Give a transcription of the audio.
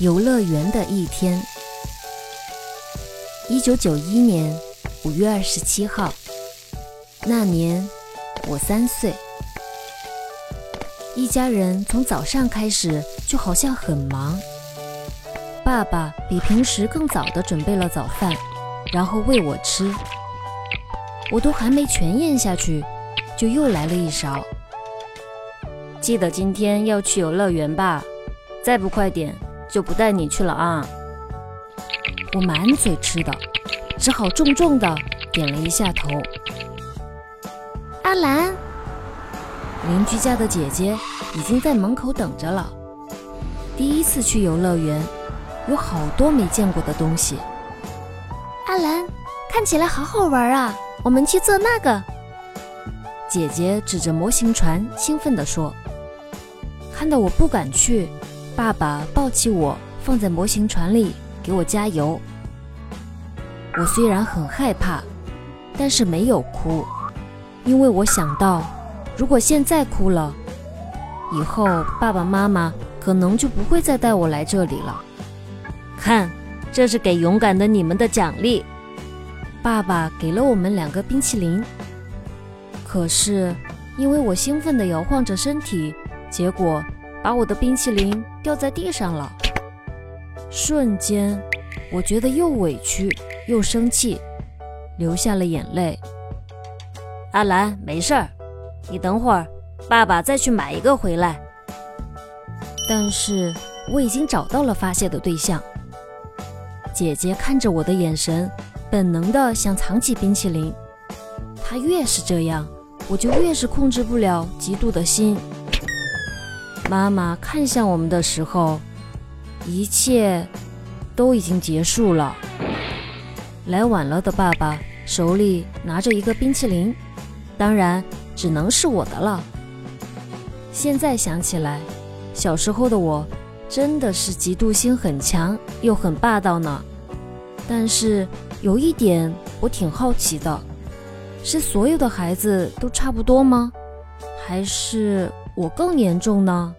游乐园的一天。一九九一年五月二十七号，那年我三岁。一家人从早上开始就好像很忙。爸爸比平时更早的准备了早饭，然后喂我吃。我都还没全咽下去，就又来了一勺。记得今天要去游乐园吧，再不快点就不带你去了啊！我满嘴吃的，只好重重的点了一下头。阿兰，邻居家的姐姐已经在门口等着了。第一次去游乐园，有好多没见过的东西。阿兰，看起来好好玩啊！我们去做那个。姐姐指着模型船，兴奋地说。看到我不敢去，爸爸抱起我放在模型船里给我加油。我虽然很害怕，但是没有哭，因为我想到，如果现在哭了，以后爸爸妈妈可能就不会再带我来这里了。看，这是给勇敢的你们的奖励。爸爸给了我们两个冰淇淋。可是因为我兴奋地摇晃着身体。结果把我的冰淇淋掉在地上了，瞬间我觉得又委屈又生气，流下了眼泪。阿兰，没事儿，你等会儿，爸爸再去买一个回来。但是我已经找到了发泄的对象。姐姐看着我的眼神，本能的想藏起冰淇淋。她越是这样，我就越是控制不了嫉妒的心。妈妈看向我们的时候，一切都已经结束了。来晚了的爸爸手里拿着一个冰淇淋，当然只能是我的了。现在想起来，小时候的我真的是嫉妒心很强又很霸道呢。但是有一点我挺好奇的，是所有的孩子都差不多吗？还是我更严重呢？